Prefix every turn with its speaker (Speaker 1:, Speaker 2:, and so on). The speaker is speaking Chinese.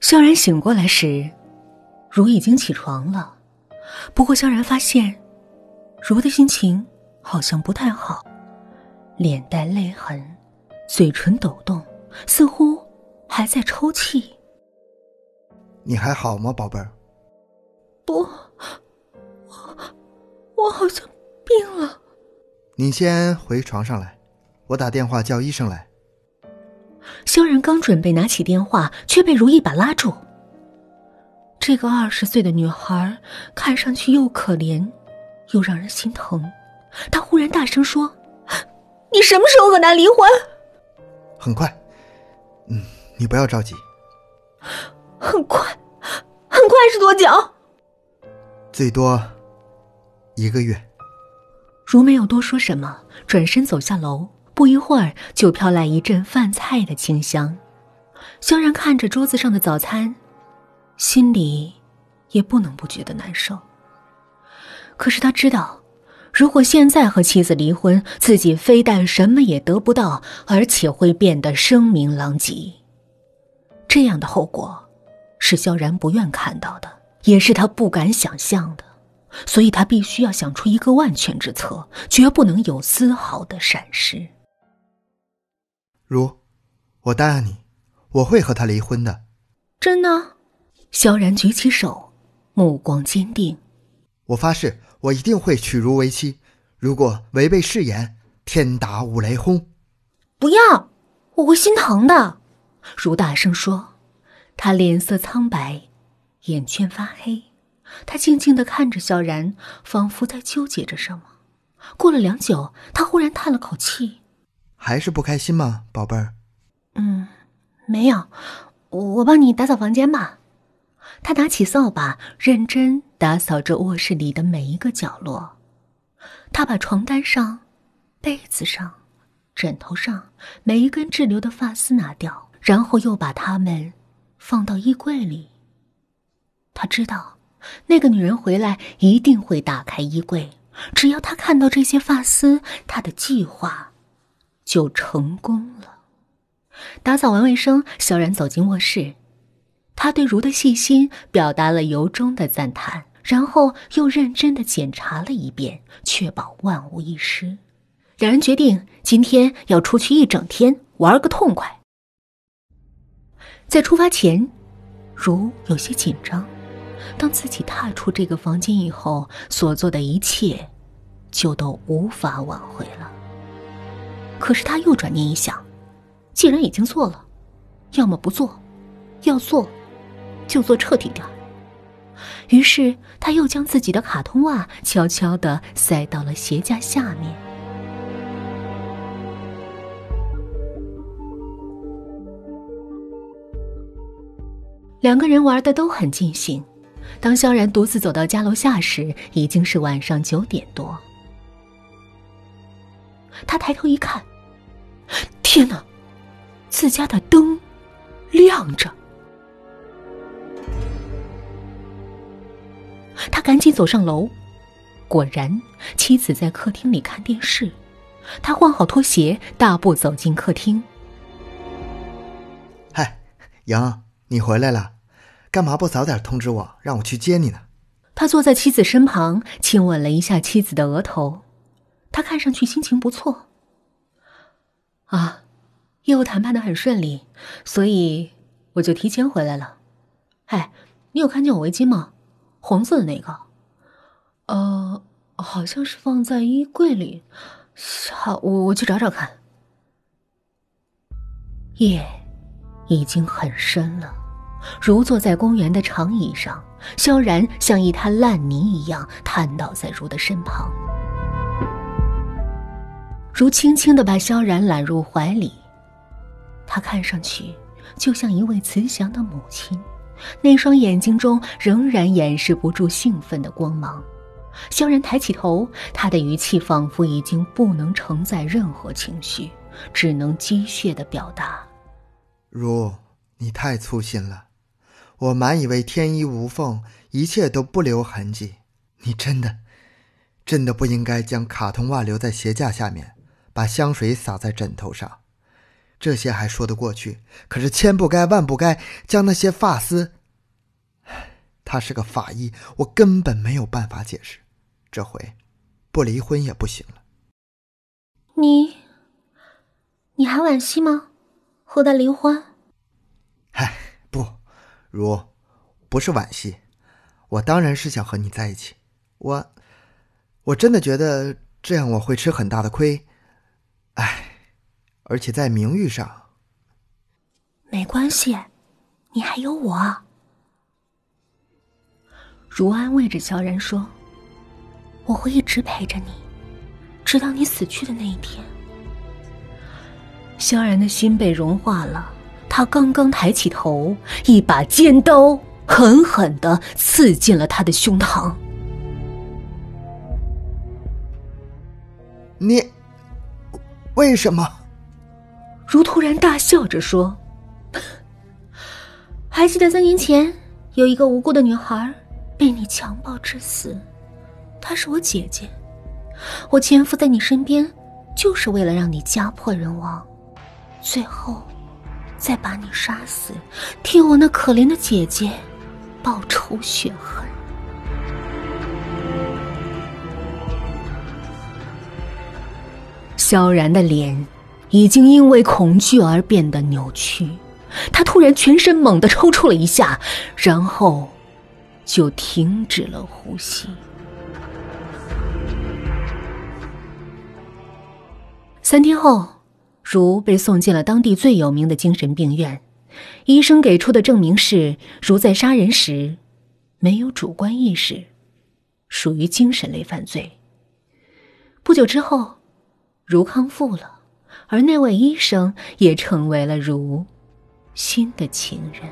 Speaker 1: 萧然醒过来时，如已经起床了。不过萧然发现，如的心情好像不太好，脸带泪痕，嘴唇抖动，似乎还在抽泣。
Speaker 2: 你还好吗，宝贝儿？
Speaker 1: 不，我我好像病了。
Speaker 2: 你先回床上来，我打电话叫医生来。
Speaker 1: 萧然刚准备拿起电话，却被如一把拉住。这个二十岁的女孩看上去又可怜，又让人心疼。她忽然大声说：“你什么时候和他离婚？”
Speaker 2: 很快，嗯，你不要着急。
Speaker 1: 很快，很快是多久？
Speaker 2: 最多一个月。
Speaker 1: 如没有多说什么，转身走下楼。不一会儿，就飘来一阵饭菜的清香。萧然看着桌子上的早餐，心里也不能不觉得难受。可是他知道，如果现在和妻子离婚，自己非但什么也得不到，而且会变得声名狼藉。这样的后果，是萧然不愿看到的，也是他不敢想象的。所以他必须要想出一个万全之策，绝不能有丝毫的闪失。
Speaker 2: 如，我答应你，我会和他离婚的。
Speaker 1: 真的？萧然举起手，目光坚定。
Speaker 2: 我发誓，我一定会娶如为妻。如果违背誓言，天打五雷轰！
Speaker 1: 不要，我会心疼的。如大声说，他脸色苍白，眼圈发黑。他静静的看着萧然，仿佛在纠结着什么。过了良久，他忽然叹了口气。
Speaker 2: 还是不开心吗，宝贝儿？
Speaker 1: 嗯，没有，我帮你打扫房间吧。他拿起扫把，认真打扫着卧室里的每一个角落。他把床单上、被子上、枕头上每一根滞留的发丝拿掉，然后又把它们放到衣柜里。他知道，那个女人回来一定会打开衣柜，只要他看到这些发丝，他的计划。就成功了。打扫完卫生，萧然走进卧室，他对如的细心表达了由衷的赞叹，然后又认真的检查了一遍，确保万无一失。两人决定今天要出去一整天，玩个痛快。在出发前，如有些紧张，当自己踏出这个房间以后，所做的一切就都无法挽回了。可是他又转念一想，既然已经做了，要么不做，要做，就做彻底点于是他又将自己的卡通袜悄悄的塞到了鞋架下面。两个人玩的都很尽兴。当萧然独自走到家楼下时，已经是晚上九点多。他抬头一看。天哪！自家的灯亮着，他赶紧走上楼。果然，妻子在客厅里看电视。他换好拖鞋，大步走进客厅。
Speaker 2: 嗨，杨，你回来了，干嘛不早点通知我，让我去接你呢？
Speaker 1: 他坐在妻子身旁，亲吻了一下妻子的额头。他看上去心情不错。啊。业务谈判的很顺利，所以我就提前回来了。哎，你有看见我围巾吗？红色的那个。呃，好像是放在衣柜里。好，我我去找找看。夜已经很深了，如坐在公园的长椅上，萧然像一滩烂泥一样瘫倒在如的身旁。如轻轻的把萧然揽入怀里。她看上去就像一位慈祥的母亲，那双眼睛中仍然掩饰不住兴奋的光芒。萧然抬起头，他的语气仿佛已经不能承载任何情绪，只能机械的表达：“
Speaker 2: 如，你太粗心了，我满以为天衣无缝，一切都不留痕迹。你真的，真的不应该将卡通袜留在鞋架下面，把香水洒在枕头上。”这些还说得过去。可是千不该万不该将那些发丝……他是个法医，我根本没有办法解释。这回，不离婚也不行了。
Speaker 1: 你，你还惋惜吗？和他离婚？
Speaker 2: 唉，不，如，不是惋惜，我当然是想和你在一起。我，我真的觉得这样我会吃很大的亏。唉，而且在名誉上，
Speaker 1: 没关系，你还有我。如安慰着萧然说：“我会一直陪着你，直到你死去的那一天。”萧然的心被融化了，他刚刚抬起头，一把尖刀狠狠的刺进了他的胸膛。
Speaker 2: 你。为什么？
Speaker 1: 如突然大笑着说：“还记得三年前有一个无辜的女孩被你强暴致死，她是我姐姐，我潜伏在你身边就是为了让你家破人亡，最后再把你杀死，替我那可怜的姐姐报仇雪恨。”萧然的脸已经因为恐惧而变得扭曲，他突然全身猛地抽搐了一下，然后就停止了呼吸。三天后，如被送进了当地最有名的精神病院，医生给出的证明是，如在杀人时没有主观意识，属于精神类犯罪。不久之后。如康复了，而那位医生也成为了如新的情人。